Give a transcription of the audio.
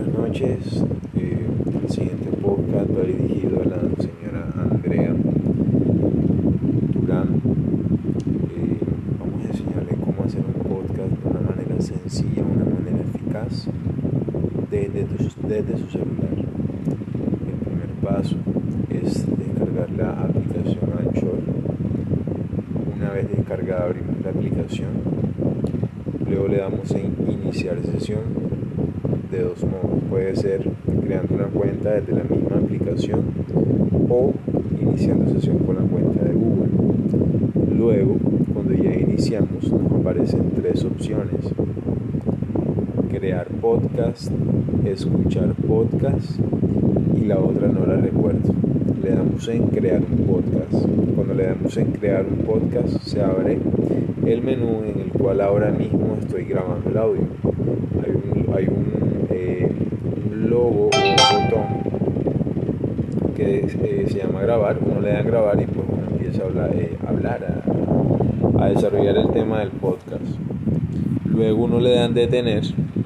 buenas noches. Eh, el siguiente podcast va dirigido a la señora Andrea Durán. Eh, vamos a enseñarle cómo hacer un podcast de una manera sencilla, una manera eficaz desde, desde su celular. El primer paso es descargar la aplicación Anchor. Una vez descargada abrimos la aplicación. Luego le damos en iniciar sesión de dos modos. Puede ser creando una cuenta desde la misma aplicación o iniciando sesión con la cuenta de Google. Luego, cuando ya iniciamos, nos aparecen tres opciones. Crear podcast, escuchar podcast y la otra no la recuerdo. Le damos en crear un podcast. Cuando le damos en crear un podcast se abre el menú en el cual ahora mismo estoy grabando el audio. Hay un, hay un logo, un botón que eh, se llama grabar, uno le da grabar y pues uno empieza a hablar, eh, a, a, desarrollar el tema del podcast. Luego uno le dan detener